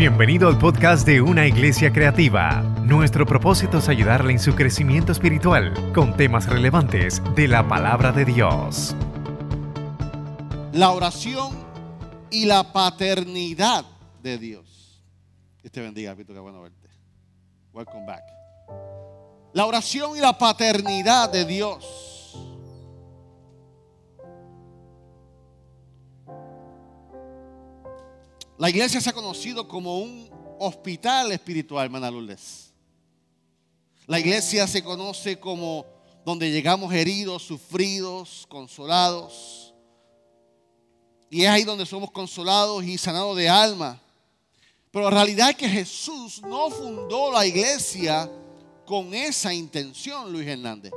Bienvenido al podcast de Una Iglesia Creativa. Nuestro propósito es ayudarle en su crecimiento espiritual con temas relevantes de la palabra de Dios. La oración y la paternidad de Dios. Dios te bendiga, Pito, qué bueno verte. Welcome back. La oración y la paternidad de Dios. La iglesia se ha conocido como un hospital espiritual, hermana Lourdes. La iglesia se conoce como donde llegamos heridos, sufridos, consolados. Y es ahí donde somos consolados y sanados de alma. Pero la realidad es que Jesús no fundó la iglesia con esa intención, Luis Hernández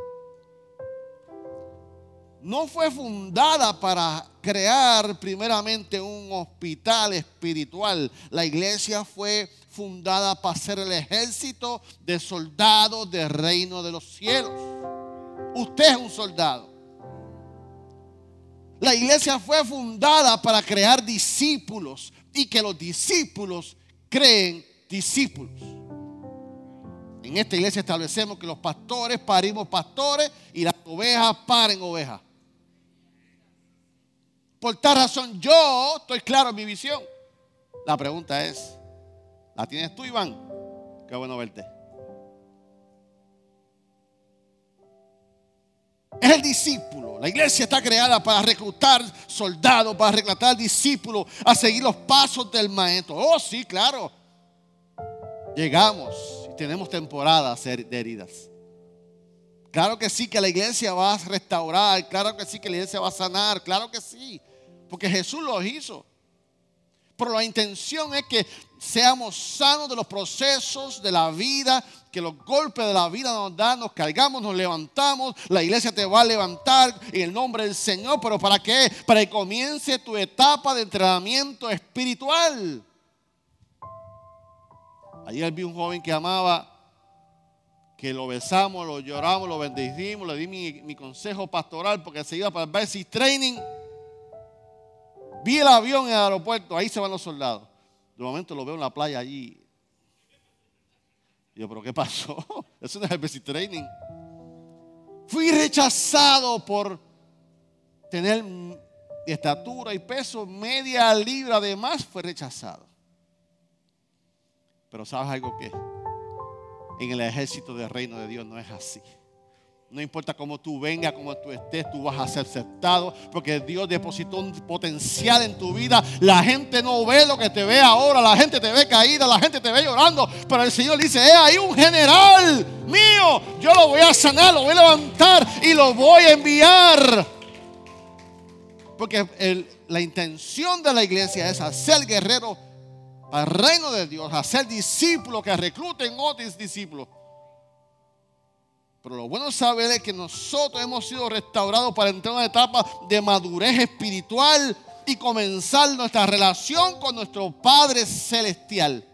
no fue fundada para crear primeramente un hospital espiritual. La iglesia fue fundada para ser el ejército de soldados del reino de los cielos. Usted es un soldado. La iglesia fue fundada para crear discípulos y que los discípulos creen discípulos. En esta iglesia establecemos que los pastores parimos pastores y las ovejas paren ovejas. Por tal razón yo estoy claro en mi visión. La pregunta es, ¿la tienes tú, Iván? Qué bueno verte. Es el discípulo. La iglesia está creada para reclutar soldados, para reclutar discípulos, a seguir los pasos del maestro. Oh, sí, claro. Llegamos y tenemos temporadas de heridas. Claro que sí que la iglesia va a restaurar, claro que sí que la iglesia va a sanar, claro que sí porque Jesús lo hizo. Pero la intención es que seamos sanos de los procesos de la vida, que los golpes de la vida nos dan, nos cargamos, nos levantamos. La iglesia te va a levantar en el nombre del Señor. ¿Pero para qué? Para que comience tu etapa de entrenamiento espiritual. Ayer vi un joven que amaba, que lo besamos, lo lloramos, lo bendecimos, le di mi, mi consejo pastoral porque se iba para el basic training. Vi el avión en el aeropuerto, ahí se van los soldados. De momento lo veo en la playa allí. yo, ¿pero qué pasó? Eso no es el training. Fui rechazado por tener estatura y peso media libra de más, fue rechazado. Pero ¿sabes algo que? En el ejército del reino de Dios no es así. No importa cómo tú vengas, cómo tú estés, tú vas a ser aceptado. Porque Dios depositó un potencial en tu vida. La gente no ve lo que te ve ahora. La gente te ve caída, la gente te ve llorando. Pero el Señor dice, eh, hay un general mío. Yo lo voy a sanar, lo voy a levantar y lo voy a enviar. Porque la intención de la iglesia es hacer guerrero al reino de Dios, hacer discípulos que recluten otros discípulos. Pero lo bueno saber es que nosotros hemos sido restaurados para entrar en una etapa de madurez espiritual y comenzar nuestra relación con nuestro Padre Celestial.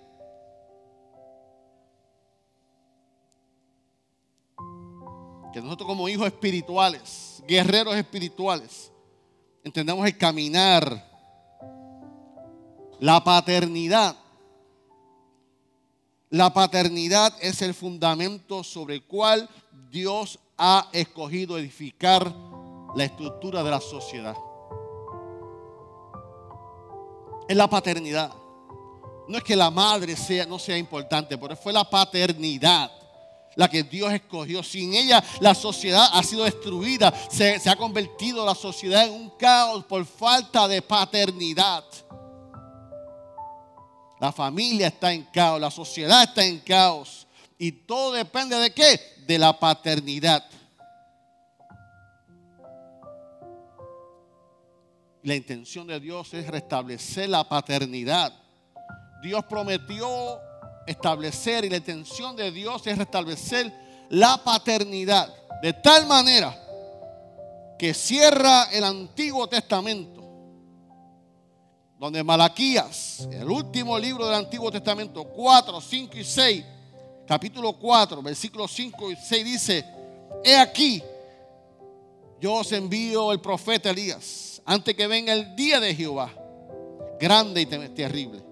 Que nosotros como hijos espirituales, guerreros espirituales, entendamos el caminar, la paternidad. La paternidad es el fundamento sobre el cual Dios ha escogido edificar la estructura de la sociedad. Es la paternidad. No es que la madre sea, no sea importante, pero fue la paternidad la que Dios escogió. Sin ella la sociedad ha sido destruida. Se, se ha convertido la sociedad en un caos por falta de paternidad. La familia está en caos, la sociedad está en caos. Y todo depende de qué? De la paternidad. La intención de Dios es restablecer la paternidad. Dios prometió establecer y la intención de Dios es restablecer la paternidad de tal manera que cierra el Antiguo Testamento, donde Malaquías, el último libro del Antiguo Testamento, 4, 5 y 6, capítulo 4, versículos 5 y 6 dice, he aquí, yo os envío el profeta Elías, antes que venga el día de Jehová, grande y terrible.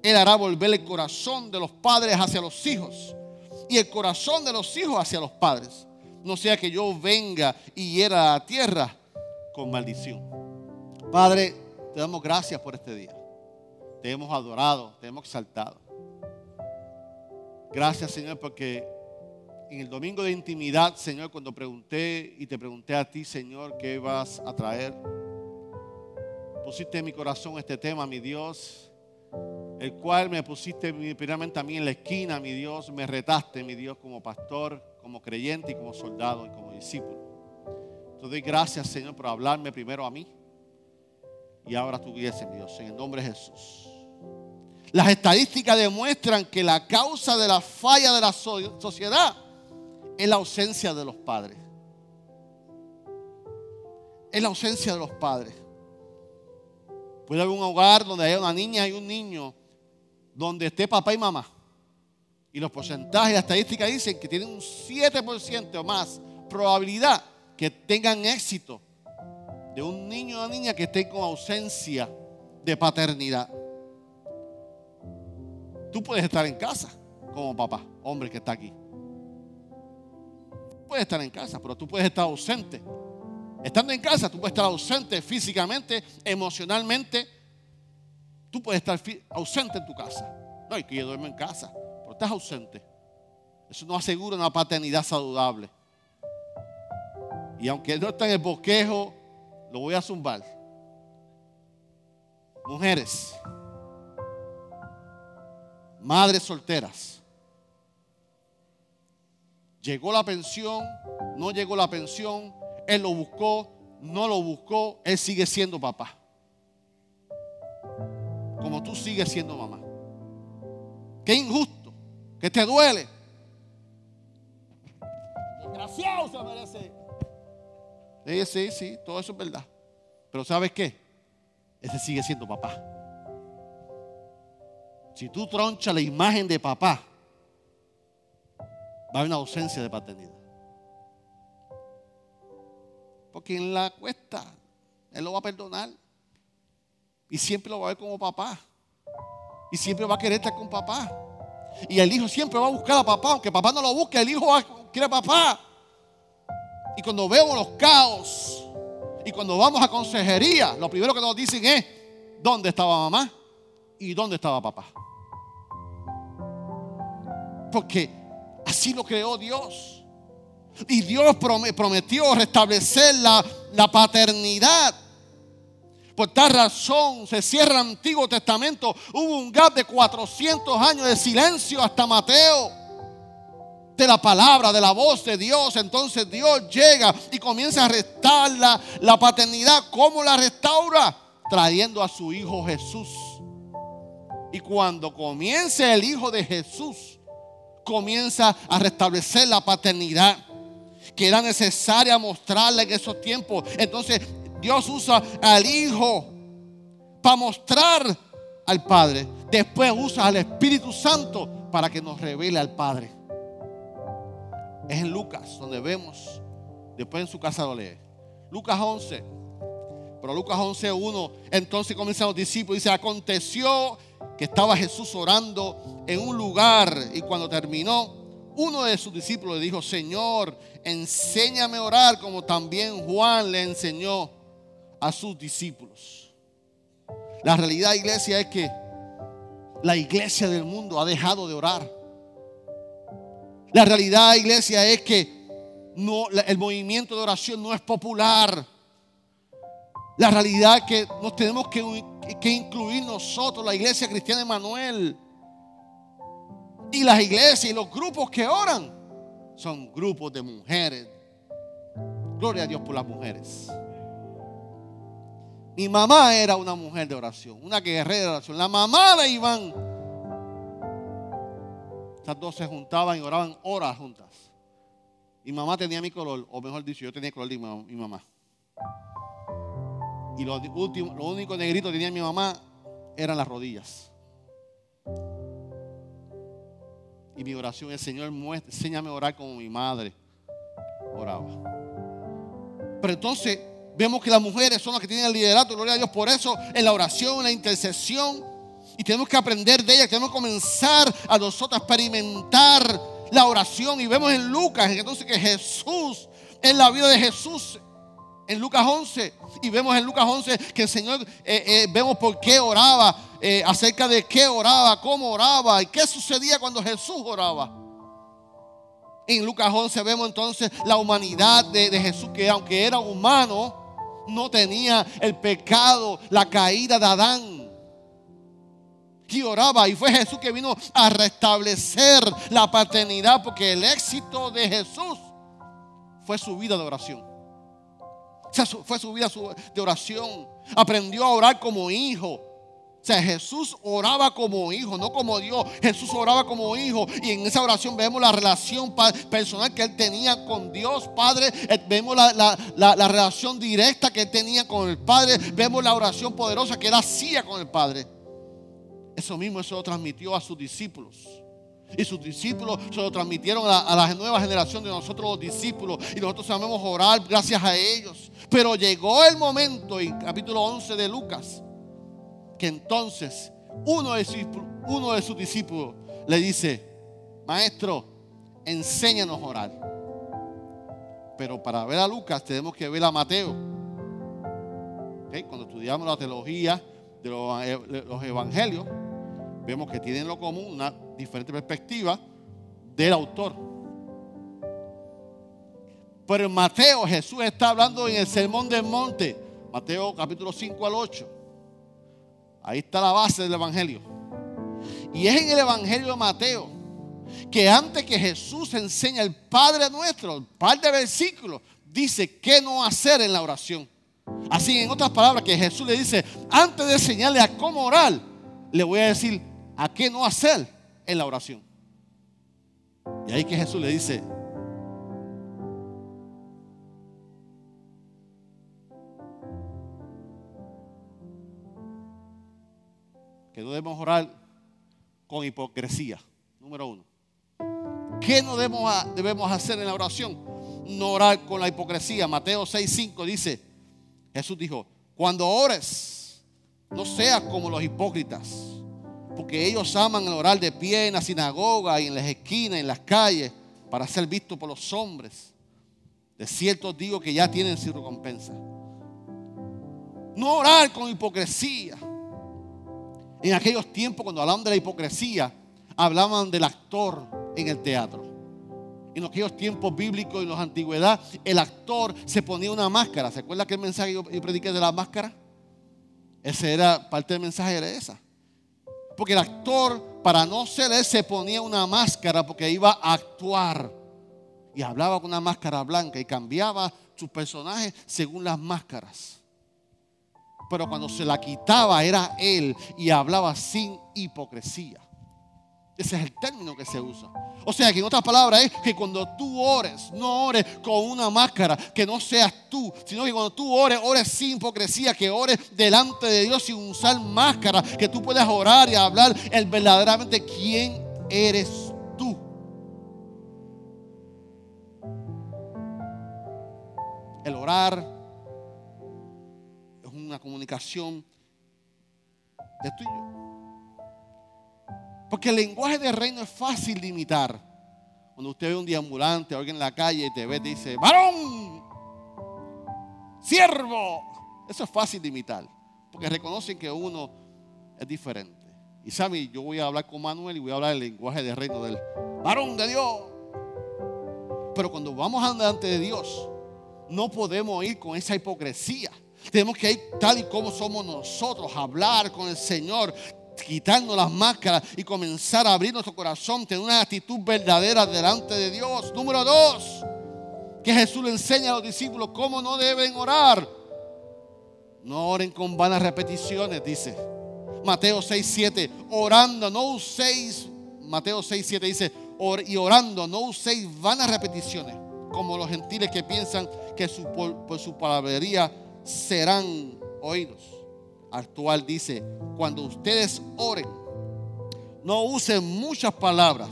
Él hará volver el corazón de los padres hacia los hijos y el corazón de los hijos hacia los padres. No sea que yo venga y hiera la tierra con maldición. Padre, te damos gracias por este día. Te hemos adorado, te hemos exaltado. Gracias, Señor, porque en el domingo de intimidad, Señor, cuando pregunté y te pregunté a ti, Señor, qué vas a traer, pusiste en mi corazón este tema, mi Dios, el cual me pusiste primeramente a mí en la esquina, mi Dios, me retaste, mi Dios, como pastor, como creyente y como soldado y como discípulo. Te doy gracias, Señor, por hablarme primero a mí y ahora tu iglesia, mi Dios, en el nombre de Jesús. Las estadísticas demuestran que la causa de la falla de la sociedad es la ausencia de los padres. Es la ausencia de los padres. Puede haber un hogar donde haya una niña y un niño, donde esté papá y mamá. Y los porcentajes, las estadísticas dicen que tienen un 7% o más probabilidad que tengan éxito de un niño o una niña que esté con ausencia de paternidad. Tú puedes estar en casa como papá, hombre que está aquí. Puedes estar en casa, pero tú puedes estar ausente. Estando en casa, tú puedes estar ausente físicamente, emocionalmente. Tú puedes estar ausente en tu casa. No, hay que yo duermo en casa, pero estás ausente. Eso no asegura una paternidad saludable. Y aunque no está en el bosquejo, lo voy a zumbar. Mujeres, madres solteras, Llegó la pensión, no llegó la pensión, él lo buscó, no lo buscó, él sigue siendo papá. Como tú sigues siendo mamá. Qué injusto, que te duele. Desgraciado se merece. Sí, sí, sí, todo eso es verdad. Pero ¿sabes qué? Ese sigue siendo papá. Si tú tronchas la imagen de papá, va a haber una ausencia de paternidad. Porque en la cuesta, Él lo va a perdonar. Y siempre lo va a ver como papá. Y siempre va a querer estar con papá. Y el hijo siempre va a buscar a papá. Aunque papá no lo busque, el hijo quiere a papá. Y cuando vemos los caos y cuando vamos a consejería, lo primero que nos dicen es, ¿dónde estaba mamá? ¿Y dónde estaba papá? Porque Así lo creó Dios. Y Dios prometió restablecer la, la paternidad. Por tal razón se cierra el Antiguo Testamento. Hubo un gap de 400 años de silencio hasta Mateo. De la palabra, de la voz de Dios. Entonces Dios llega y comienza a restaurar la, la paternidad. ¿Cómo la restaura? Trayendo a su Hijo Jesús. Y cuando comience el Hijo de Jesús comienza a restablecer la paternidad que era necesaria mostrarle en esos tiempos. Entonces Dios usa al Hijo para mostrar al Padre. Después usa al Espíritu Santo para que nos revele al Padre. Es en Lucas donde vemos, después en su casa lo lee. Lucas 11. Pero Lucas 11, 1, entonces comienzan los discípulos. Dice, aconteció que estaba Jesús orando en un lugar y cuando terminó, uno de sus discípulos le dijo, Señor, enséñame a orar como también Juan le enseñó a sus discípulos. La realidad, iglesia, es que la iglesia del mundo ha dejado de orar. La realidad, iglesia, es que no, el movimiento de oración no es popular. La realidad es que nos tenemos que que incluir nosotros, la iglesia cristiana Emanuel. Y las iglesias y los grupos que oran son grupos de mujeres. Gloria a Dios por las mujeres. Mi mamá era una mujer de oración, una guerrera de oración. La mamá de Iván. Estas dos se juntaban y oraban horas juntas. Mi mamá tenía mi color, o mejor dicho, yo tenía el color de mi mamá. Y lo, último, lo único negrito que tenía mi mamá eran las rodillas. Y mi oración es, Señor, enséñame a orar como mi madre oraba. Pero entonces vemos que las mujeres son las que tienen el liderato, gloria a Dios. Por eso en la oración, en la intercesión, Y tenemos que aprender de ella, tenemos que comenzar a nosotros a experimentar la oración. Y vemos en Lucas, entonces que Jesús, en la vida de Jesús, en Lucas 11, y vemos en Lucas 11 que el Señor, eh, eh, vemos por qué oraba, eh, acerca de qué oraba, cómo oraba y qué sucedía cuando Jesús oraba. En Lucas 11 vemos entonces la humanidad de, de Jesús, que aunque era humano, no tenía el pecado, la caída de Adán y oraba. Y fue Jesús que vino a restablecer la paternidad porque el éxito de Jesús fue su vida de oración. O sea, fue su vida de oración. Aprendió a orar como hijo. O sea, Jesús oraba como hijo, no como Dios. Jesús oraba como hijo. Y en esa oración vemos la relación personal que él tenía con Dios Padre. Eh, vemos la, la relación directa que él tenía con el Padre. Vemos la oración poderosa que él hacía con el Padre. Eso mismo eso lo transmitió a sus discípulos. Y sus discípulos se lo transmitieron a la, nueva generación de nosotros los discípulos. Y nosotros sabemos orar gracias a ellos. Pero llegó el momento en capítulo 11 de Lucas. Que entonces uno de, sus, uno de sus discípulos le dice, maestro, enséñanos a orar. Pero para ver a Lucas tenemos que ver a Mateo. Cuando estudiamos la teología de los evangelios, vemos que tienen en lo común una diferente perspectiva del autor. Pero en Mateo Jesús está hablando en el Sermón del Monte, Mateo capítulo 5 al 8. Ahí está la base del Evangelio. Y es en el Evangelio de Mateo que antes que Jesús enseña el Padre nuestro, un par de versículos, dice qué no hacer en la oración. Así, en otras palabras, que Jesús le dice, antes de enseñarle a cómo orar, le voy a decir a qué no hacer en la oración. Y ahí que Jesús le dice, que no debemos orar con hipocresía, número uno. ¿Qué no debemos, debemos hacer en la oración? No orar con la hipocresía. Mateo 6:5 dice, Jesús dijo, cuando ores, no seas como los hipócritas porque ellos aman el orar de pie en la sinagoga y en las esquinas, en las calles, para ser vistos por los hombres. De cierto digo que ya tienen su recompensa. No orar con hipocresía. En aquellos tiempos, cuando hablaban de la hipocresía, hablaban del actor en el teatro. En aquellos tiempos bíblicos en la antigüedad, el actor se ponía una máscara. ¿Se acuerda que el mensaje yo prediqué de la máscara? Ese era parte del mensaje, era esa. Porque el actor, para no ser él, se ponía una máscara porque iba a actuar. Y hablaba con una máscara blanca y cambiaba sus personajes según las máscaras. Pero cuando se la quitaba era él y hablaba sin hipocresía. Ese es el término que se usa. O sea que en otras palabras es que cuando tú ores, no ores con una máscara, que no seas tú, sino que cuando tú ores, ores sin hipocresía, que ores delante de Dios sin usar máscara, que tú puedas orar y hablar el verdaderamente quién eres tú. El orar una comunicación de tuyo. Porque el lenguaje del reino es fácil de imitar. Cuando usted ve un deambulante o alguien en la calle y te ve, te dice, varón, siervo. Eso es fácil de imitar. Porque reconocen que uno es diferente. Y sabe, yo voy a hablar con Manuel y voy a hablar el lenguaje del reino del varón de Dios. Pero cuando vamos delante de Dios, no podemos ir con esa hipocresía. Tenemos que ir tal y como somos nosotros, hablar con el Señor, quitarnos las máscaras y comenzar a abrir nuestro corazón, tener una actitud verdadera delante de Dios. Número dos, que Jesús le enseña a los discípulos cómo no deben orar. No oren con vanas repeticiones, dice. Mateo 6, 7, orando, no uséis, Mateo 6, 7 dice, y orando, no uséis vanas repeticiones, como los gentiles que piensan que por su palabrería serán oídos actual dice, cuando ustedes oren, no usen muchas palabras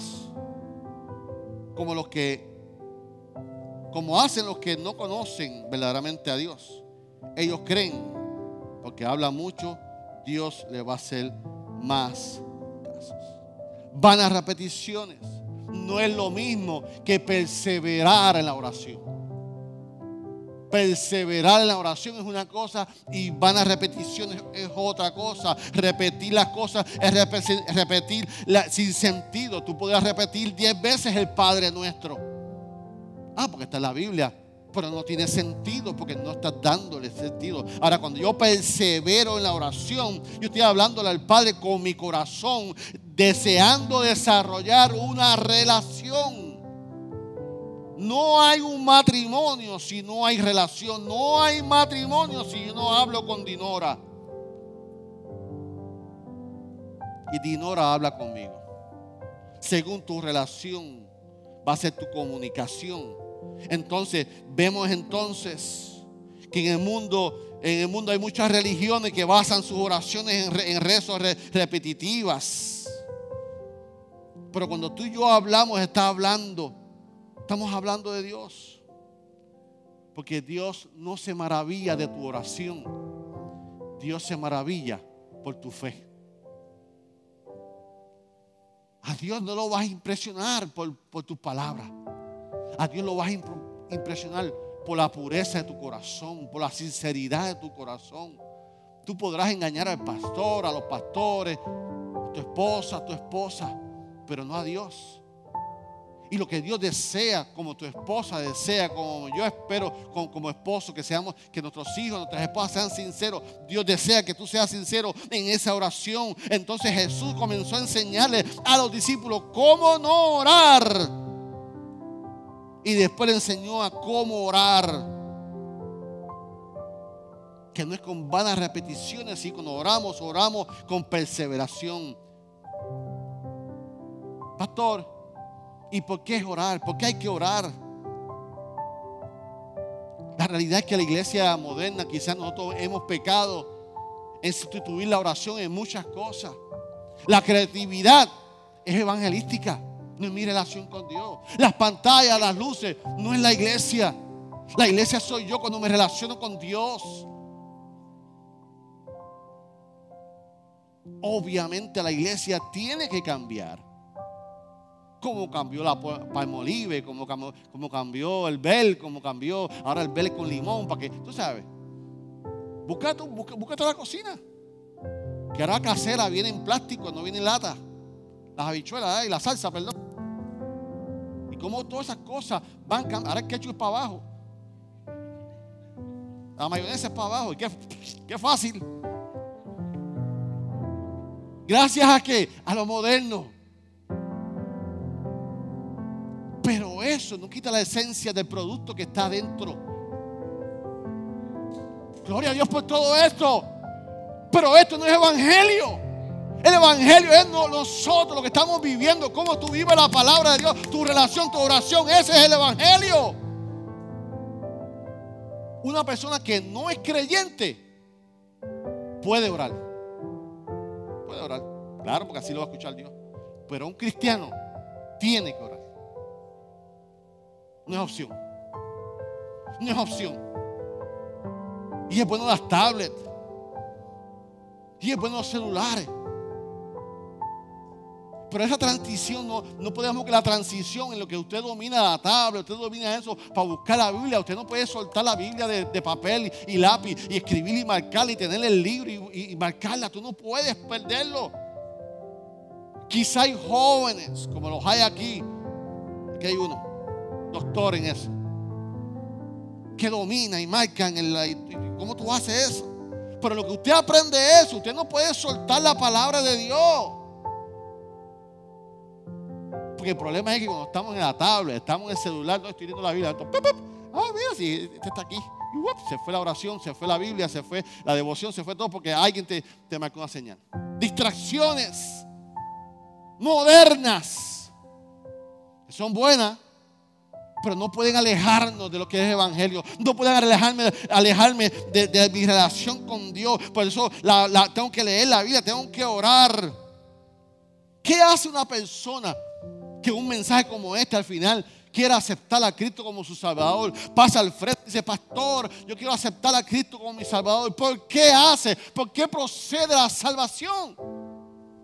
como los que como hacen los que no conocen verdaderamente a Dios. Ellos creen porque habla mucho, Dios le va a hacer más casos. Vanas repeticiones no es lo mismo que perseverar en la oración. Perseverar en la oración es una cosa y vanas repeticiones es otra cosa. Repetir las cosas es repetir, sin sentido. Tú podrás repetir diez veces el Padre nuestro. Ah, porque está en la Biblia pero no tiene sentido porque no estás dándole sentido. Ahora, cuando yo persevero en la oración, yo estoy hablándole al Padre con mi corazón, deseando desarrollar una relación. No hay un matrimonio si no hay relación. No hay matrimonio si no hablo con Dinora. Y Dinora habla conmigo. Según tu relación, va a ser tu comunicación entonces, vemos entonces que en el mundo, en el mundo hay muchas religiones que basan sus oraciones en, rezos repetitivas. Pero cuando tú y yo hablamos, está hablando, estamos hablando de Dios. Porque Dios no se maravilla de tu oración. Dios se maravilla por tu fe. A Dios no lo vas a impresionar por, por tus palabras. A Dios lo vas a impresionar por la pureza de tu corazón, por la sinceridad de tu corazón. Tú podrás engañar al pastor, a los pastores, a tu esposa, a tu esposa, pero no a Dios. Y lo que Dios desea, como tu esposa desea, como yo espero como, esposo, que seamos, que nuestros hijos, nuestras esposas sean sinceros. Dios desea que tú seas sincero en esa oración. Entonces Jesús comenzó a enseñarle a los discípulos cómo no orar y después le enseñó a cómo orar. Que no es con vanas repeticiones, sino cuando oramos, oramos con perseveración. Pastor, ¿y por qué orar? ¿Por qué hay que orar? La realidad es que la iglesia moderna, quizás nosotros hemos pecado en sustituir la oración en muchas cosas. La creatividad es evangelística no es mi relación con Dios. Las pantallas, las luces, no es la iglesia. La iglesia soy yo cuando me relaciono con Dios. Obviamente la iglesia tiene que cambiar. Como cambió la palmolive, como cambió, como cambió el bel, como cambió ahora el bel con limón, para que, tú sabes, búscate, búscate la cocina. Que ahora casera viene en plástico, no viene en lata. Las habichuelas y la salsa, perdón. Y como todas esas cosas van cambiando. Ahora el ketchup es para abajo. La mayonesa es para abajo. Y qué, qué fácil. Gracias a que a lo moderno. Eso no quita la esencia del producto que está dentro. Gloria a Dios por todo esto. Pero esto no es evangelio. El Evangelio es nosotros lo que estamos viviendo, cómo tú vives la palabra de Dios, tu relación, tu oración. Ese es el Evangelio. Una persona que no es creyente puede orar. Puede orar. Claro, porque así lo va a escuchar Dios. Pero un cristiano tiene que orar. No es opción. No es opción. Y es bueno las tablets. Y es bueno los celulares. Pero esa transición, no, no podemos que la transición en lo que usted domina la tabla, usted domina eso para buscar la Biblia. Usted no puede soltar la Biblia de, papel y, lápiz y escribir y marcarla y tener el libro y, marcarla. Tú no puedes perderlo. Quizá hay jóvenes, como los hay aquí, que hay uno, doctor en eso, que domina y marca en el... ¿Cómo tú haces eso? Pero lo que usted aprende es. Usted no puede soltar la palabra de Dios. Porque el problema es que cuando estamos en la tablet, estamos en el celular, no estoy viendo la Biblia. ah, mira, si este está aquí. Se fue la oración, se fue la Biblia, se fue la devoción, se fue todo porque alguien te, te marcó una señal. Distracciones modernas. Son buenas, pero no pueden alejarnos de lo que es el Evangelio. No pueden alejarme, alejarme de, mi relación con Dios. Por eso la, tengo que leer la Biblia, tengo que orar. ¿Qué hace una persona que un mensaje como este al final quiera aceptar a Cristo como su Salvador. Pasa al frente y dice, pastor, yo quiero aceptar a Cristo como mi Salvador. ¿Por qué hace? ¿Por qué procede la salvación?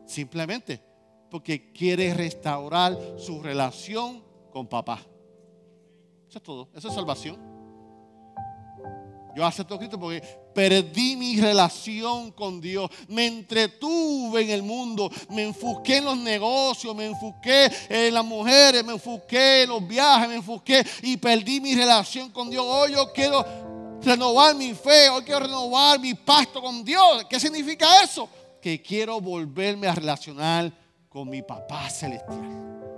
Simplemente porque quiere restaurar su relación con papá. Eso es todo. Eso es salvación. Yo acepto a Cristo porque perdí mi relación con Dios. Me entretuve en el mundo. Me enfoqué en los negocios. Me enfoqué en las mujeres. Me enfoqué en los viajes. Me enfoqué y perdí mi relación con Dios. Hoy yo quiero renovar mi fe. Hoy quiero renovar mi pacto con Dios. ¿Qué significa eso? Que quiero volverme a relacionar con mi papá celestial.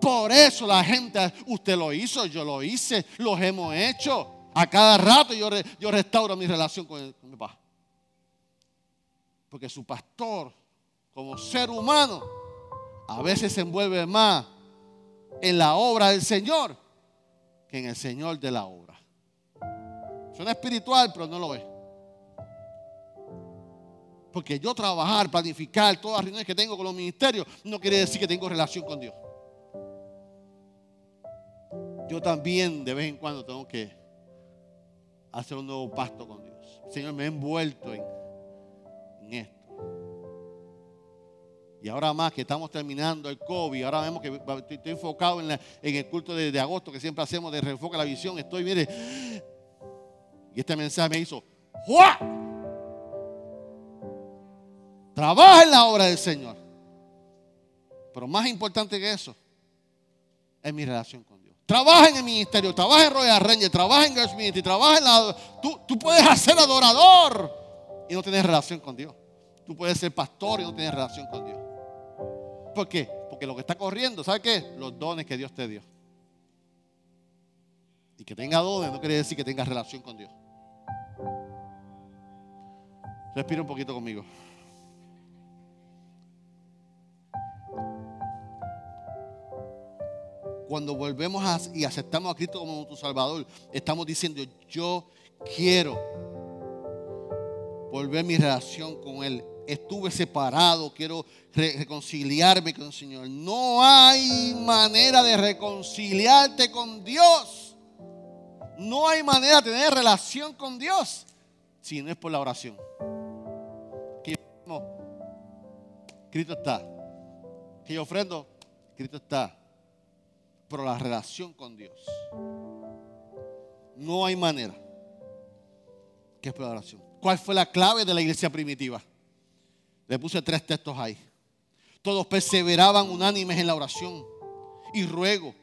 Por eso la gente, usted lo hizo, yo lo hice, los hemos hecho. A cada rato yo, restauro mi relación con, mi papá. Porque su pastor, como ser humano, a veces se envuelve más en la obra del Señor que en el Señor de la obra. Suena espiritual, pero no lo es. Porque yo trabajar, planificar todas las reuniones que tengo con los ministerios, no quiere decir que tengo relación con Dios. Yo también de vez en cuando tengo que hacer un nuevo pacto con Dios. Señor, me he envuelto en, esto. Y ahora más que estamos terminando el COVID, ahora vemos que estoy, enfocado en, el culto de, agosto que siempre hacemos de reenfoque la visión. Estoy, mire, y este mensaje me hizo, ¡Juá! Trabaja en la obra del Señor. Pero más importante que eso es mi relación con Trabaja en el ministerio, trabaja en Royal Ranger, trabaja en Girls Ministry, trabaja en la... Tú, tú puedes hacer adorador y no tener relación con Dios. Tú puedes ser pastor y no tener relación con Dios. ¿Por qué? Porque lo que está corriendo, ¿sabe qué? Los dones que Dios te dio. Y que tenga dones no quiere decir que tenga relación con Dios. Respira un poquito conmigo. Cuando volvemos y aceptamos a Cristo como nuestro Salvador, estamos diciendo, yo quiero volver mi relación con Él. Estuve separado, quiero reconciliarme con el Señor. No hay manera de reconciliarte con Dios. No hay manera de tener relación con Dios si no es por la oración. Cristo está. Que yo ofrendo, Cristo está pero la relación con Dios. No hay manera que es la oración. ¿Cuál fue la clave de la iglesia primitiva? Le puse tres textos ahí. Todos perseveraban unánimes en la oración y ruego.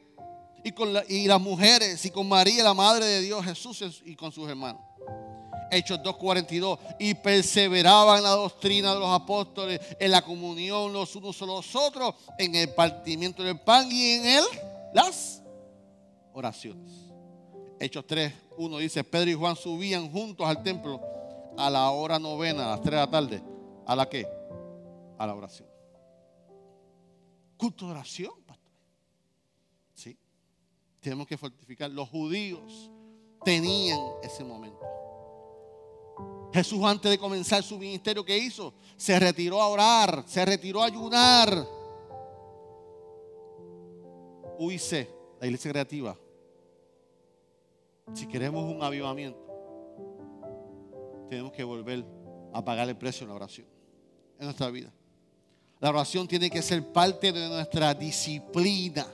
Y, con las mujeres y con María, la Madre de Dios Jesús y con sus hermanos. Hechos 2.42. Y perseveraban en la doctrina de los apóstoles, en la comunión los unos con los otros, en el partimiento del pan y en él las oraciones. Hechos 3, 1 dice, Pedro y Juan subían juntos al templo a la hora novena, a las 3 de la tarde. ¿A la qué? A la oración. Culto de oración, pastor. Sí. Tenemos que fortificar. Los judíos tenían ese momento. Jesús antes de comenzar su ministerio, ¿qué hizo? Se retiró a orar, se retiró a ayunar. UIC, la iglesia creativa, si queremos un avivamiento, tenemos que volver a pagar el precio de la oración en nuestra vida. La oración tiene que ser parte de nuestra disciplina,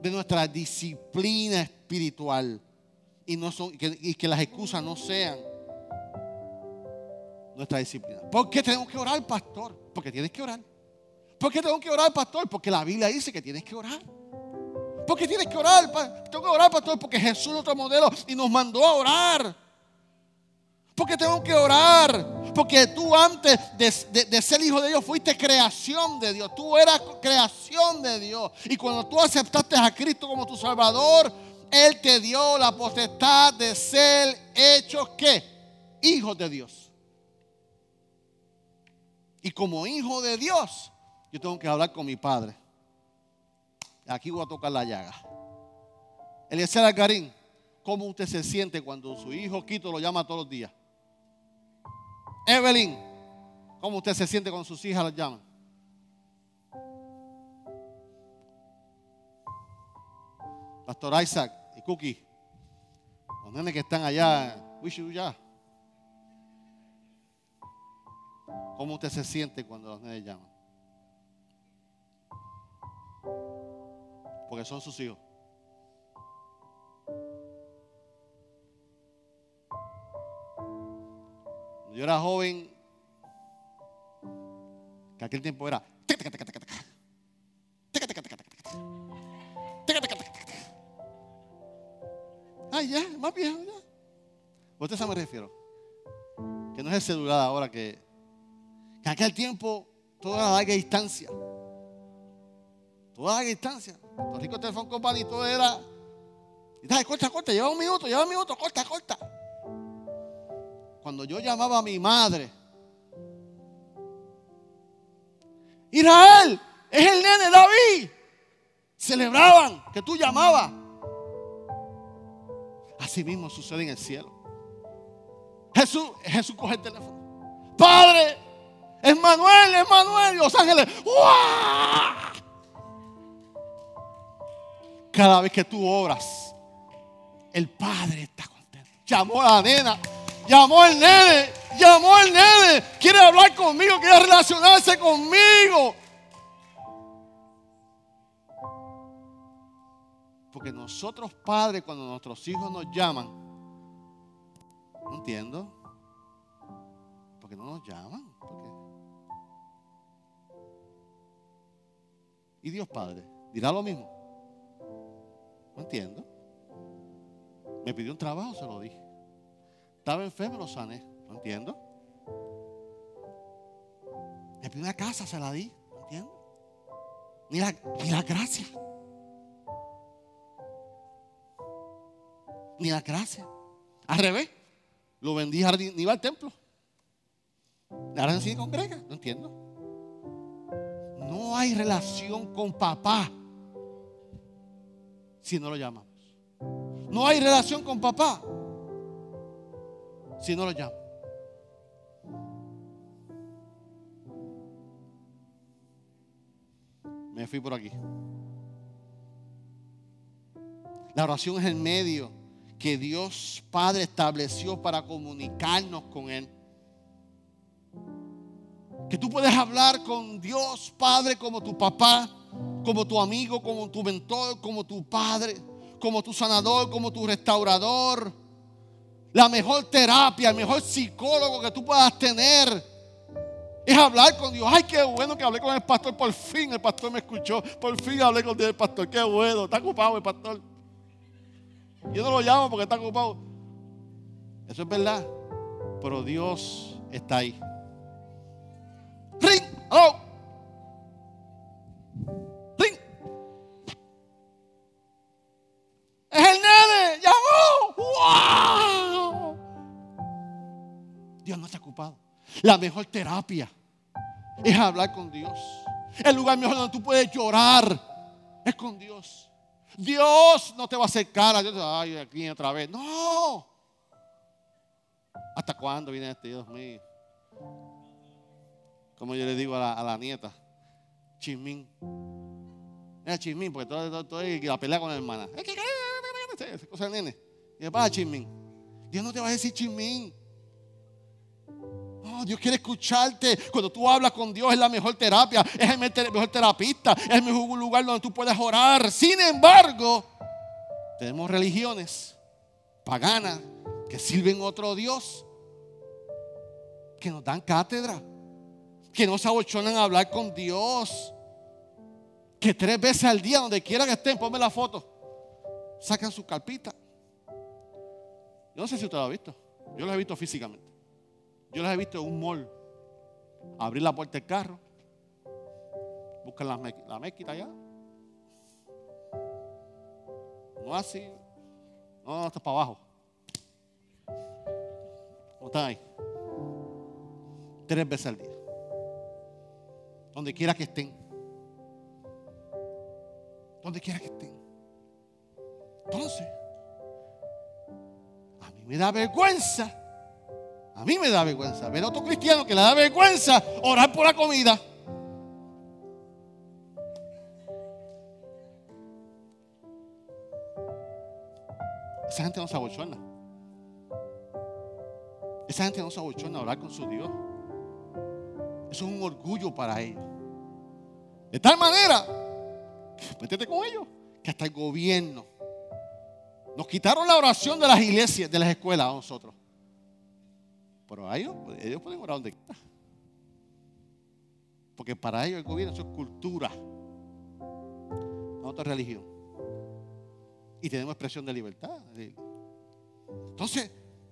de nuestra disciplina espiritual. Y, y que las excusas no sean nuestra disciplina. ¿Por qué tenemos que orar, pastor? Porque tienes que orar. ¿Por qué tengo que orar, pastor? Porque la Biblia dice que tienes que orar. Porque tienes que orar, tengo que orar, pastor, porque Jesús es nuestro modelo y nos mandó a orar. Porque tengo que orar. Porque tú antes de, de, ser hijo de Dios fuiste creación de Dios. Tú eras creación de Dios. Y cuando tú aceptaste a Cristo como tu Salvador, Él te dio la potestad de ser hechos ¿qué? Hijos de Dios. Y como hijo de Dios, yo tengo que hablar con mi Padre. Aquí voy a tocar la llaga. Eliezer Algarín, ¿cómo usted se siente cuando su hijo Quito lo llama todos los días? Evelyn, ¿cómo usted se siente cuando sus hijas lo llaman? Pastor Isaac y Cookie, los nenes que están allá, ya. ¿Cómo usted se siente cuando los nenes llaman? Porque son sus hijos. Yo era joven, que aquel tiempo era Ay, ya, más viejo, ya. ¿A usted se me refiero? Que no es el celular ahora que, que aquel tiempo todo era a larga distancia. Toda la distancia. Puerto Rico Telephone Company todo era. Y dale, corta, corta, lleva un minuto, lleva un minuto, corta, corta. Cuando yo llamaba a mi madre, Israel, es el nene David. Celebraban que tú llamabas. Así mismo sucede en el cielo. Jesús, Jesús coge el teléfono. Padre, es Manuel, es Manuel. Los ángeles. Cada vez que tú obras, el Padre está contento. Llamó a la nena, llamó al nene, llamó al nene. Quiere hablar conmigo, quiere relacionarse conmigo. Porque nosotros padres, cuando nuestros hijos nos llaman, no entiendo. Porque no nos llaman. ¿Y Dios Padre? ¿Dirá lo mismo? No entiendo. Me pidió un trabajo, se lo dije. Estaba enfermo, lo sané. No entiendo. Me pidió una casa, se la di. No entiendo. Ni la, ni la gracia. Ni la gracia. Al revés. Lo vendí ni iba al templo. Ahora sí congrega. No entiendo. No hay relación con papá si no lo llamamos. No hay relación con papá si no lo llamo. Me fui por aquí. La oración es el medio que Dios Padre estableció para comunicarnos con Él. Que tú puedes hablar con Dios Padre como tu papá, como tu amigo, como tu mentor, como tu padre, como tu sanador, como tu restaurador. La mejor terapia, el mejor psicólogo que tú puedas tener es hablar con Dios. Ay, qué bueno que hablé con el pastor. Por fin el pastor me escuchó. Por fin hablé con el pastor. Qué bueno. Está ocupado el pastor. Yo no lo llamo porque está ocupado. Eso es verdad. Pero Dios está ahí. Ring. Oh. La mejor terapia es hablar con Dios. El lugar mejor donde tú puedes llorar es con Dios. Dios no te va a acercar a Dios. Ay, aquí otra vez. No. ¿Hasta cuándo viene este Dios mío? Como yo le digo a la, nieta, chismín. Mira, chismín, porque todo, todo, la pelea con la hermana. Cosa. Y va chismín. Dios no te va a decir chismín. Dios quiere escucharte. Cuando tú hablas con Dios es la mejor terapia, es el mejor terapista, es el mejor lugar donde tú puedes orar. Sin embargo, tenemos religiones paganas que sirven otro Dios, que nos dan cátedra, que no se abochonan a hablar con Dios, que tres veces al día, donde quiera que estén, ponme la foto, sacan su carpita. Yo no sé si usted lo ha visto, yo lo he visto físicamente. Yo las he visto en un mall. Abrir la puerta del carro. Buscan la, la mezquita allá. No así. No, no, está para abajo. ¿Cómo están ahí? Tres veces al día. Donde quiera que estén. Donde quiera que estén. Entonces, a mí me da vergüenza a mí me da vergüenza ver a otro cristiano que le da vergüenza orar por la comida. Esa gente no se abochona. Esa gente no se abochona a orar con su Dios. Eso es un orgullo para ellos. De tal manera, métete con ellos, que hasta el gobierno. Nos quitaron la oración de las iglesias, de las escuelas a nosotros. Pero ellos, ellos pueden orar donde quieran. Porque para ellos el gobierno es cultura, no otra religión. Y tenemos expresión de libertad. Entonces,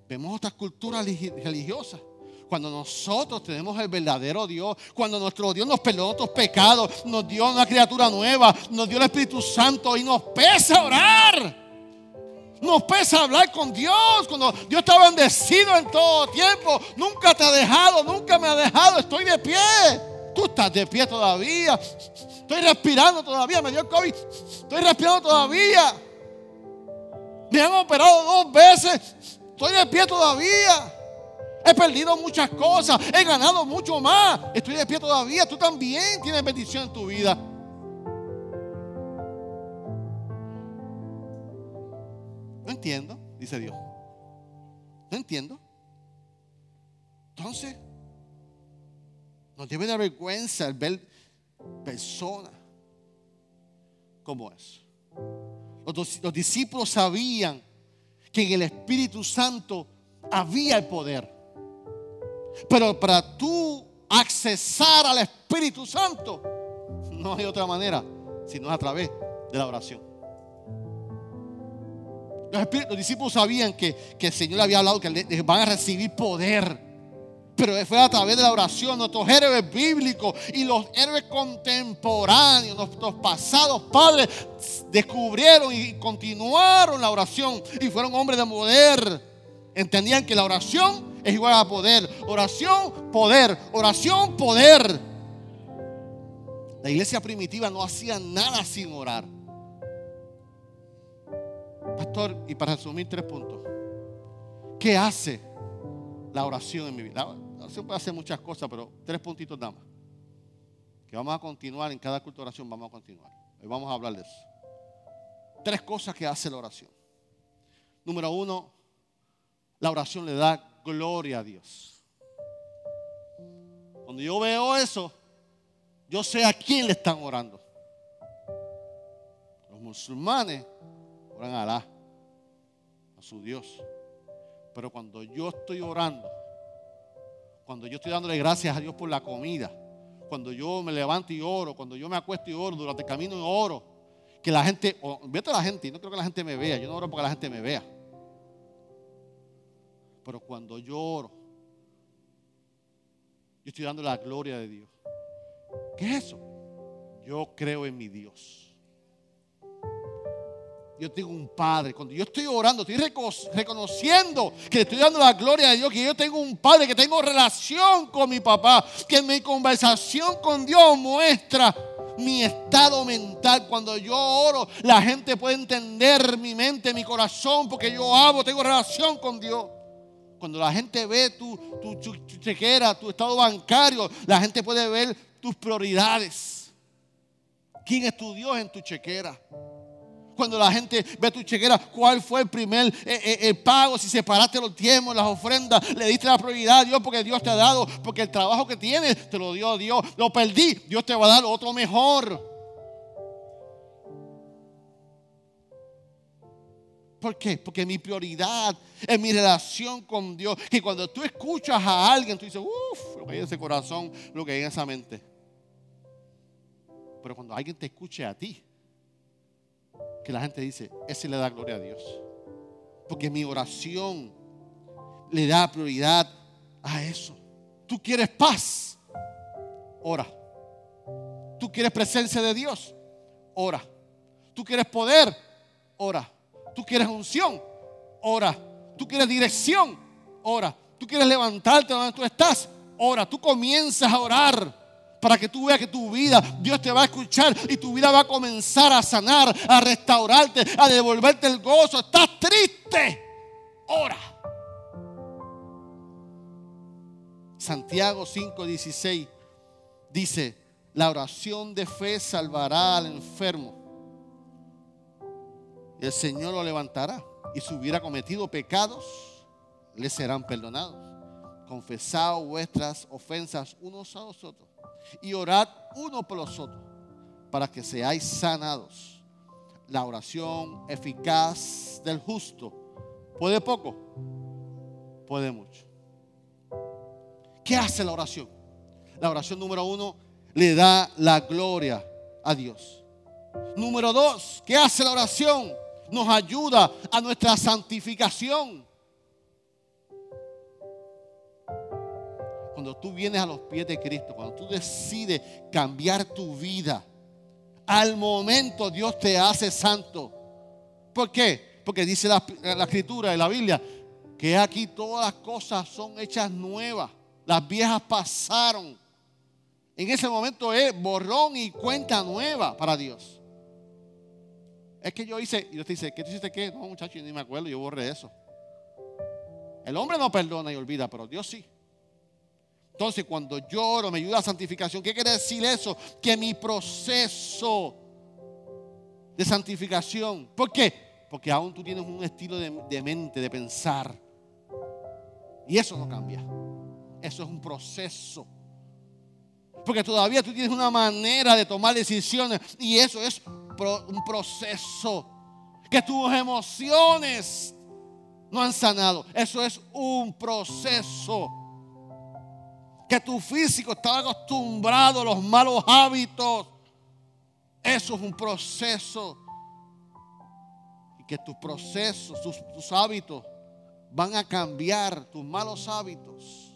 vemos otras culturas religiosas. Cuando nosotros tenemos el verdadero Dios, cuando nuestro Dios nos perdonó nuestros pecados, nos dio una criatura nueva, nos dio el Espíritu Santo y nos pesa orar. Nos pesa hablar con Dios. Cuando Dios está bendecido en todo tiempo, nunca te ha dejado, nunca me ha dejado. Estoy de pie. Tú estás de pie todavía. Estoy respirando todavía. Me dio COVID. Estoy respirando todavía. Me han operado dos veces. Estoy de pie todavía. He perdido muchas cosas. He ganado mucho más. Estoy de pie todavía. Tú también tienes bendición en tu vida. Entiendo, dice Dios. No entiendo. Entonces, nos debe dar vergüenza el ver personas como es. Los, discípulos sabían que en el Espíritu Santo había el poder. Pero para tú accesar al Espíritu Santo, no hay otra manera sino a través de la oración. Los, discípulos sabían que, que, el Señor había hablado que van a recibir poder pero fue a través de la oración. Nuestros héroes bíblicos y los héroes contemporáneos, nuestros pasados padres, descubrieron y continuaron la oración y fueron hombres de poder. Entendían que la oración es igual a poder. Oración, poder. Oración, poder. La iglesia primitiva no hacía nada sin orar. Y para resumir tres puntos. ¿Qué hace la oración en mi vida? se puede hacer muchas cosas, pero tres puntitos nada más. Que vamos a continuar en cada culto de oración, vamos a continuar. Hoy vamos a hablar de eso. Tres cosas que hace la oración. Número uno, la oración le da gloria a Dios. Cuando yo veo eso, yo sé a quién le están orando. Los musulmanes oran a Alá, su Dios. Pero cuando yo estoy orando, cuando yo estoy dándole gracias a Dios por la comida, cuando yo me levanto y oro, cuando yo me acuesto y oro, durante el camino y oro, que la gente, vete a la gente, no creo que la gente me vea, yo no oro porque la gente me vea. Pero cuando yo oro, yo estoy dando la gloria de Dios. ¿Qué es eso? Yo creo en mi Dios yo tengo un padre. Cuando yo estoy orando, estoy reconociendo que estoy dando la gloria a Dios, que yo tengo un padre, que tengo relación con mi papá, que mi conversación con Dios muestra mi estado mental. Cuando yo oro, la gente puede entender mi mente, mi corazón, porque yo amo, tengo relación con Dios. Cuando la gente ve tu, tu, tu chequera, tu estado bancario, la gente puede ver tus prioridades. ¿Quién es tu Dios en tu chequera? Cuando la gente ve tu chequera, ¿cuál fue el primer eh, eh, pago? Si separaste los tiempos, las ofrendas, le diste la prioridad a Dios porque Dios te ha dado, porque el trabajo que tienes te lo dio Dios. Lo perdí, Dios te va a dar otro mejor. ¿Por qué? Porque mi prioridad es mi relación con Dios. Que cuando tú escuchas a alguien, tú dices, uff, lo que hay en ese corazón, lo que hay en esa mente. Pero cuando alguien te escuche a ti, que la gente dice, ese le da gloria a Dios. Porque mi oración le da prioridad a eso. Tú quieres paz, ora. Tú quieres presencia de Dios, ora. Tú quieres poder, ora. Tú quieres unción, ora. Tú quieres dirección, ora. Tú quieres levantarte donde tú estás, ora. Tú comienzas a orar para que tú veas que tu vida, Dios te va a escuchar y tu vida va a comenzar a sanar, a restaurarte, a devolverte el gozo. Estás triste, ora. Santiago 5:16 dice, la oración de fe salvará al enfermo. El Señor lo levantará y si hubiera cometido pecados, le serán perdonados. Confesad vuestras ofensas unos a los otros y orad uno por los otros para que seáis sanados. la oración eficaz del justo puede poco, puede mucho. ¿Qué hace la oración? La oración número uno le da la gloria a Dios. Número dos, ¿qué hace la oración? Nos ayuda a nuestra santificación. Cuando tú vienes a los pies de Cristo, cuando tú decides cambiar tu vida, al momento Dios te hace santo. ¿Por qué? Porque dice la, escritura de la Biblia que aquí todas las cosas son hechas nuevas. Las viejas pasaron. En ese momento es borrón y cuenta nueva para Dios. Es que yo hice, y Dios te dice, ¿qué tú hiciste qué? No, muchacho, ni me acuerdo, yo borré eso. El hombre no perdona y olvida, pero Dios sí. Entonces, cuando lloro, me ayuda a santificación. ¿Qué quiere decir eso? Que mi proceso de santificación. ¿Por qué? Porque aún tú tienes un estilo de, de mente, de pensar. Y eso no cambia. Eso es un proceso. Porque todavía tú tienes una manera de tomar decisiones. Y eso es un proceso. Que tus emociones no han sanado. Eso es un proceso. Que tu físico estaba acostumbrado a los malos hábitos. Eso es un proceso. Y que tus procesos, tus hábitos van a cambiar. Tus malos hábitos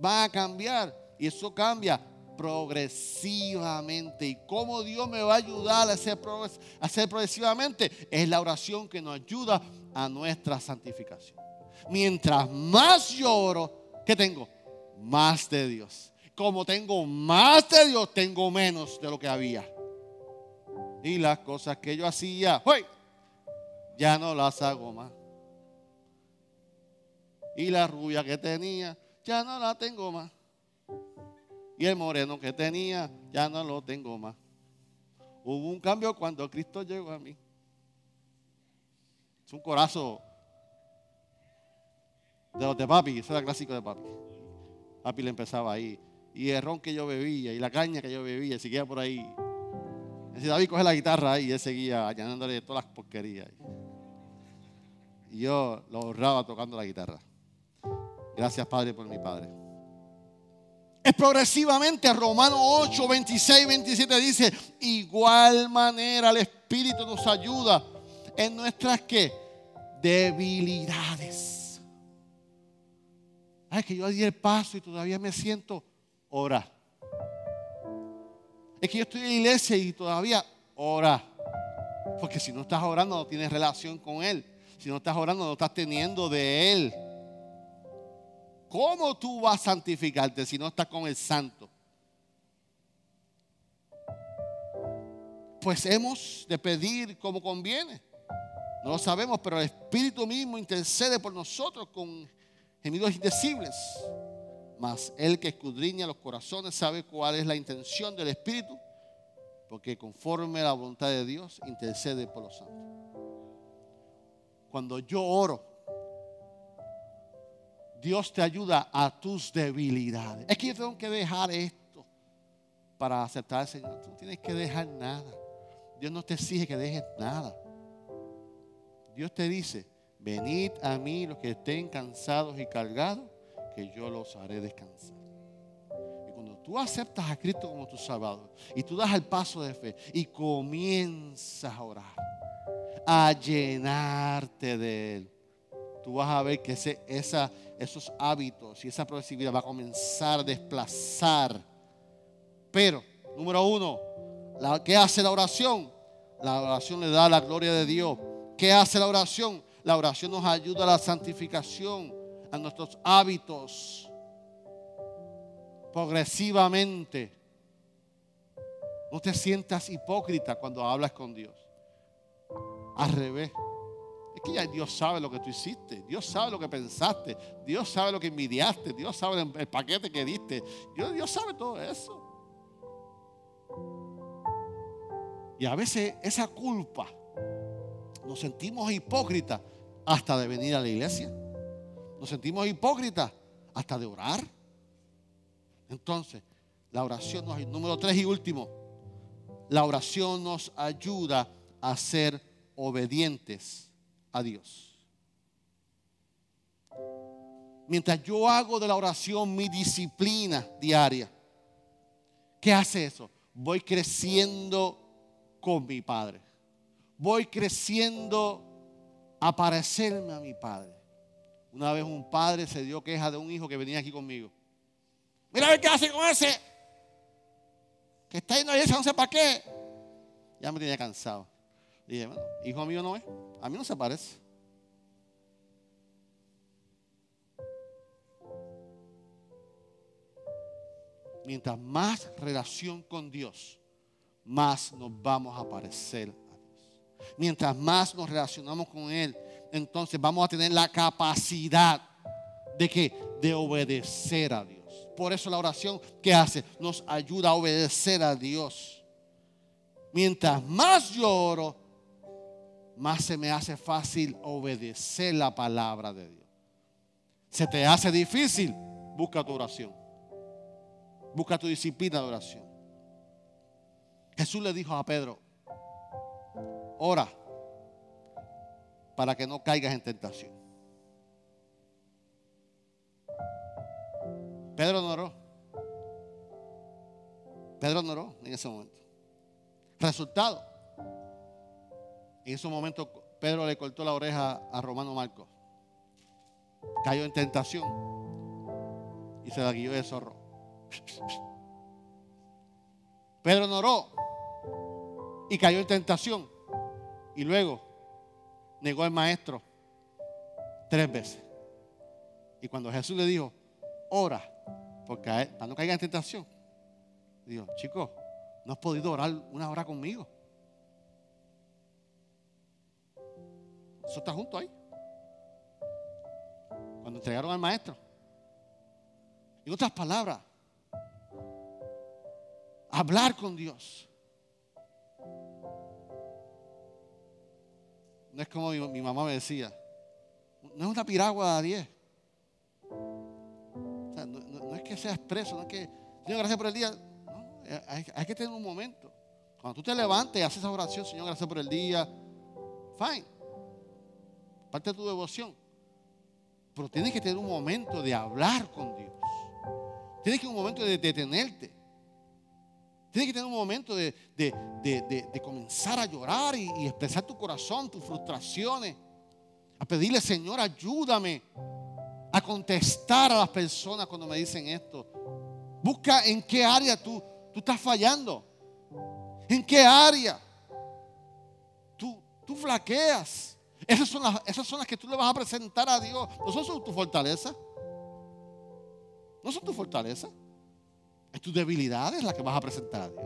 van a cambiar. Y eso cambia progresivamente. ¿Y cómo Dios me va a ayudar a hacer, hacer progresivamente? Es la oración que nos ayuda a nuestra santificación. Mientras más lloro, ¿qué tengo? Más de Dios. Como tengo más de Dios, tengo menos de lo que había. Y las cosas que yo hacía, ya no las hago más. Y la rubia que tenía, ya no la tengo más. Y el moreno que tenía, ya no lo tengo más. Hubo un cambio cuando Cristo llegó a mí. Es un corazón de los de papi, eso era clásico de papi. Papi le empezaba ahí. Y el ron que yo bebía, y la caña que yo bebía, seguía por ahí. Y David coge la guitarra ahí, y él seguía añadiéndole todas las porquerías. Y yo lo honraba tocando la guitarra. Gracias, Padre, por mi Padre es progresivamente. Romanos 8, 26, 27 dice, igual manera el Espíritu nos ayuda en nuestras ¿qué? debilidades. Ay, que yo di el paso y todavía me siento ora. Es que yo estoy en la iglesia y todavía ora. Porque si no estás orando no tienes relación con Él. Si no estás orando no estás teniendo de Él. ¿Cómo tú vas a santificarte si no estás con el santo? Pues hemos de pedir como conviene. No lo sabemos, pero el Espíritu mismo intercede por nosotros con gemidos indecibles. Mas el que escudriña los corazones sabe cuál es la intención del Espíritu, porque conforme a la voluntad de Dios intercede por los santos. Cuando yo oro, Dios te ayuda a tus debilidades. Es que yo tengo que dejar esto para aceptar al Señor. Tú no tienes que dejar nada. Dios no te exige que dejes nada. Dios te dice, venid a mí los que estén cansados y cargados, que yo los haré descansar. Y cuando tú aceptas a Cristo como tu Salvador y tú das el paso de fe y comienzas a orar, a llenarte de Él, tú vas a ver que ese, esa, esos hábitos y esa progresividad va a comenzar a desplazar. Pero, número uno, ¿qué hace la oración? La oración le da la gloria de Dios. ¿Qué hace la oración? La oración nos ayuda a la santificación, a nuestros hábitos, progresivamente. No te sientas hipócrita cuando hablas con Dios. Al revés. Es que ya Dios sabe lo que tú hiciste, Dios sabe lo que pensaste, Dios sabe lo que envidiaste, Dios sabe el paquete que diste, Dios, Dios sabe todo eso. Y a veces esa culpa nos sentimos hipócritas hasta de venir a la iglesia. Nos sentimos hipócritas hasta de orar. Entonces, la oración nos número tres y último, la oración nos ayuda a ser obedientes a Dios. Mientras yo hago de la oración mi disciplina diaria, ¿qué hace eso? Voy creciendo con mi Padre. Voy creciendo a parecerme a mi Padre. Una vez un padre se dio queja de un hijo que venía aquí conmigo. Mira a ver qué hace con ese. Que está yendo a ese, no sé para qué. Ya me tenía cansado. Dije, bueno, hijo mío no es. A mí no se parece. Mientras más relación con Dios, más nos vamos a parecer. Mientras más nos relacionamos con Él, entonces vamos a tener la capacidad de que de obedecer a Dios. Por eso la oración que hace nos ayuda a obedecer a Dios. Mientras más yo oro, más se me hace fácil obedecer la palabra de Dios. Se te hace difícil, busca tu oración. Busca tu disciplina de oración. Jesús le dijo a Pedro, ora para que no caigas en tentación. Pedro no oró. Pedro no oró en ese momento. Resultado. En ese momento Pedro le cortó la oreja a Romano Marcos. Cayó en tentación y se la guió de zorro. Pedro no oró y cayó en tentación. Y luego negó al maestro tres veces. Y cuando Jesús le dijo, ora, porque para no caiga en tentación, dijo, chico, no has podido orar una hora conmigo. Eso está junto ahí. Cuando entregaron al maestro. En otras palabras, hablar con Dios. No es como mi, mamá me decía, no es una piragua a 10. no, es que sea expreso, no es que, Señor, gracias por el día. hay, hay, que tener un momento. Cuando tú te levantes y haces esa oración, Señor, gracias por el día, fine. Parte de tu devoción. Pero tienes que tener un momento de hablar con Dios. Tienes que tener un momento de detenerte. Tienes que tener un momento de, comenzar a llorar y, y, expresar tu corazón, tus frustraciones. A pedirle, Señor, ayúdame a contestar a las personas cuando me dicen esto. Busca en qué área tú, tú estás fallando. ¿En qué área tú, tú flaqueas? Esas son, las, esas son las que tú le vas a presentar a Dios. No son tu fortaleza. No son tu fortaleza. Es tu debilidad es la que vas a presentar a Dios.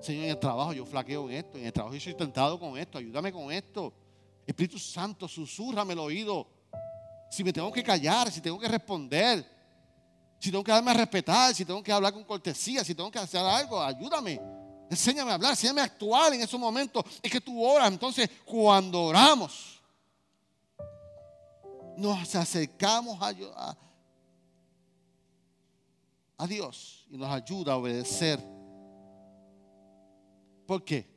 Señor, en el trabajo yo flaqueo en esto, en el trabajo yo soy tentado con esto, ayúdame con esto. Espíritu Santo, susurrame el oído. Si me tengo que callar, si tengo que responder, si tengo que darme a respetar, si tengo que hablar con cortesía, si tengo que hacer algo, ayúdame. Enséñame a hablar, enséñame a actuar en esos momentos. Es que tú oras. Entonces, cuando oramos, nos acercamos a, a, a Dios y nos ayuda a obedecer. ¿Por qué?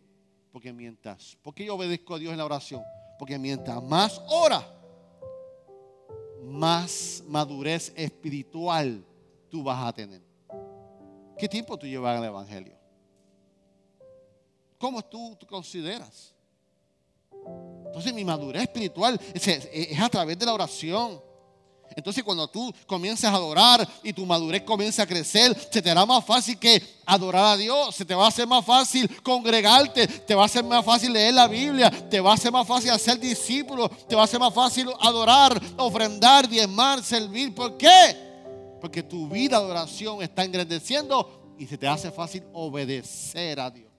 Porque mientras, ¿por qué yo obedezco a Dios en la oración? Porque mientras más ora, más madurez espiritual tú vas a tener. ¿Qué tiempo tú llevas en el Evangelio? ¿Cómo tú consideras? Entonces mi madurez espiritual es a través de la oración. Entonces cuando tú comienzas a adorar y tu madurez comienza a crecer, se te hará más fácil que adorar a Dios, se te va a hacer más fácil congregarte, te va a ser más fácil leer la Biblia, te va a ser más fácil hacer discípulos, te va a ser más fácil adorar, ofrendar, diezmar, servir. ¿Por qué? Porque tu vida de oración está engrandeciendo y se te hace fácil obedecer a Dios.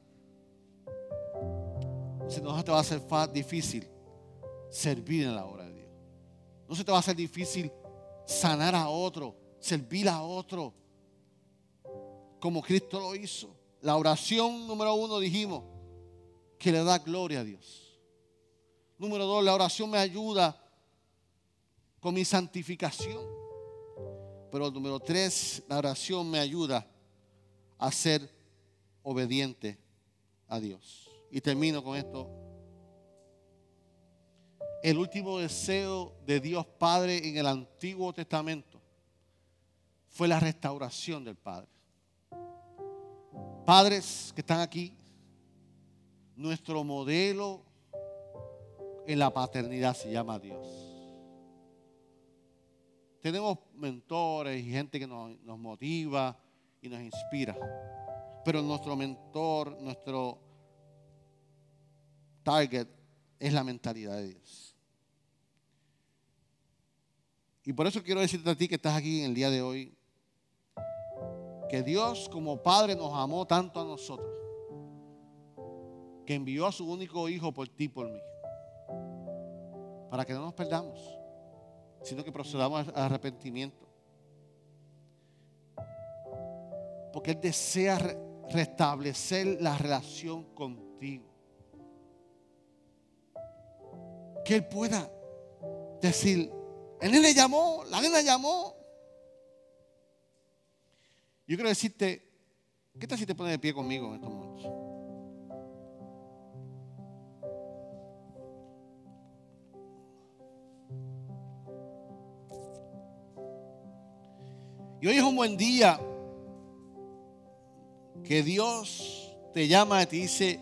Si no, te va a hacer difícil servir en la hora de Dios. No se te va a hacer difícil sanar a otro, servir a otro, como Cristo lo hizo. La oración número uno dijimos que le da gloria a Dios. Número dos, la oración me ayuda con mi santificación. Pero número tres, la oración me ayuda a ser obediente a Dios. y termino con esto. El último deseo de Dios Padre en el Antiguo Testamento fue la restauración del Padre. Padres que están aquí, nuestro modelo en la paternidad se llama Dios. Tenemos mentores y gente que nos, motiva y nos inspira. Pero nuestro mentor, nuestro target es la mentalidad de Dios. Y por eso quiero decirte a ti que estás aquí en el día de hoy, que Dios como Padre nos amó tanto a nosotros, que envió a su único Hijo por ti y por mí, para que no nos perdamos, sino que procedamos al arrepentimiento. Porque Él desea restablecer la relación contigo. Que Él pueda decir, el nene llamó, la nena llamó. Yo quiero decirte, ¿qué tal si te pones de pie conmigo en estos momentos? Y hoy es un buen día que Dios te llama y te dice,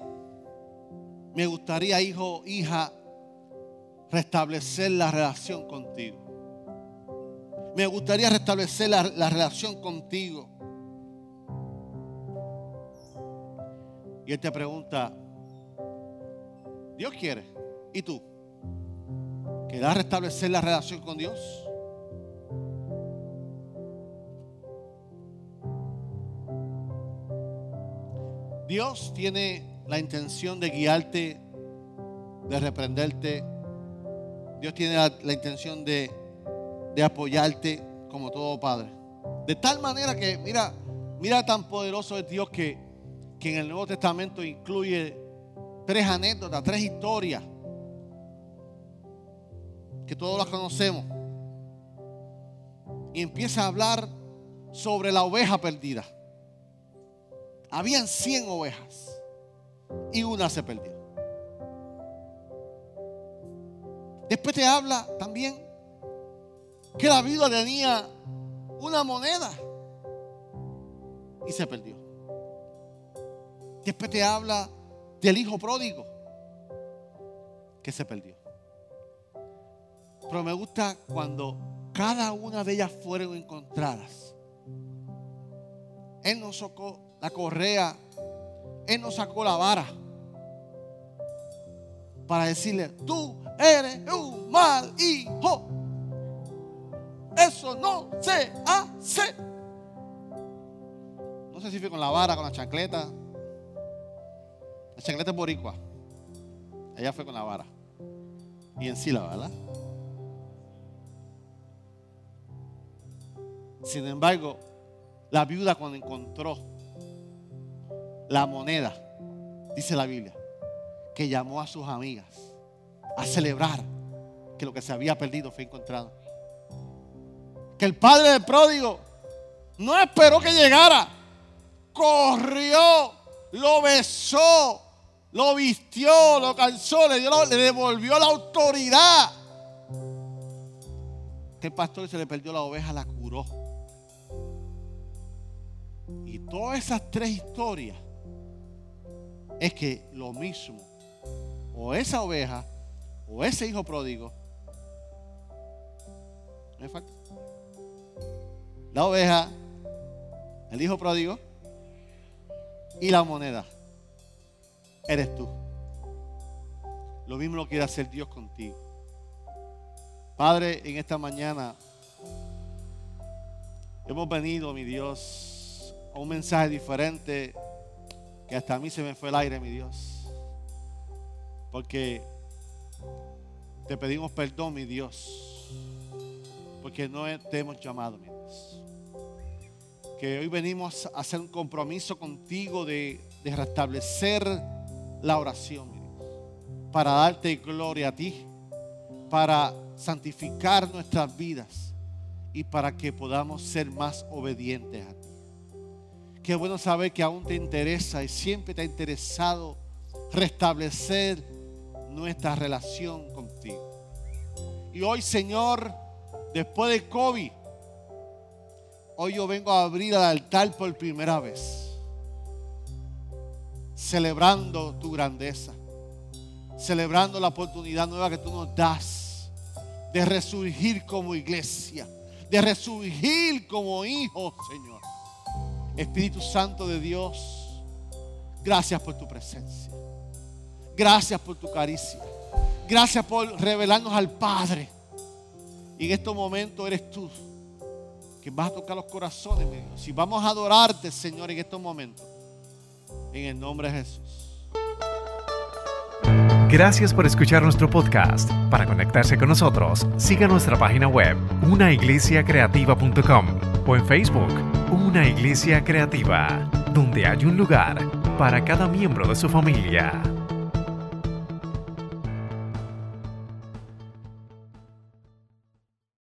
me gustaría, hijo, hija, restablecer la relación contigo. Me gustaría restablecer la, la relación contigo. Y Él te pregunta, Dios quiere, ¿y tú? ¿Quieres restablecer la relación con Dios? Dios tiene la intención de guiarte, de reprenderte. Dios tiene la, intención de, apoyarte como todo padre. De tal manera que, mira, mira tan poderoso es Dios que, que en el Nuevo Testamento incluye tres anécdotas, tres historias, que todos las conocemos. Y empieza a hablar sobre la oveja perdida. Habían 100 ovejas y una se perdió. Después te habla también que la viuda tenía una moneda y se perdió. Después te habla del hijo pródigo que se perdió. Pero me gusta cuando cada una de ellas fueron encontradas. Él nos socó la correa, Él nos sacó la vara para decirle, tú eres un mal hijo. Eso no se hace. No sé si fue con la vara, con la chancleta. La chancleta es boricua. Ella fue con la vara. Y en sí la ¿verdad? Sin embargo, la viuda cuando encontró la moneda, dice la Biblia, que llamó a sus amigas a celebrar que lo que se había perdido fue encontrado. Que el padre del pródigo no esperó que llegara, corrió, lo besó, lo vistió, lo calzó, le, devolvió la autoridad. El pastor se le perdió la oveja, la curó. Y todas esas tres historias es que lo mismo, o esa oveja, o ese hijo pródigo, falta. La oveja, el hijo pródigo y la moneda. Eres tú. Lo mismo lo quiere hacer Dios contigo. Padre, en esta mañana hemos venido, mi Dios, a un mensaje diferente que hasta a mí se me fue el aire, mi Dios. Porque te pedimos perdón, mi Dios. Porque no te hemos llamado, mi Dios. Que hoy venimos a hacer un compromiso contigo de, restablecer la oración. Para darte gloria a ti. Para santificar nuestras vidas. Y para que podamos ser más obedientes a ti. Qué bueno saber que aún te interesa y siempre te ha interesado restablecer nuestra relación contigo. Y hoy, Señor, después de COVID, hoy yo vengo a abrir el altar por primera vez, celebrando tu grandeza, celebrando la oportunidad nueva que tú nos das de resurgir como iglesia, de resurgir como hijos, Señor. Espíritu Santo de Dios, gracias por tu presencia. Gracias por tu caricia. Gracias por revelarnos al Padre. Y en estos momentos eres tú que vas a tocar los corazones, mi. Si vamos a adorarte, Señor, en estos momentos. En el nombre de Jesús. Gracias por escuchar nuestro podcast. Para conectarse con nosotros, siga nuestra página web, unaiglesiacreativa.com o en Facebook, Una Iglesia Creativa, donde hay un lugar para cada miembro de su familia.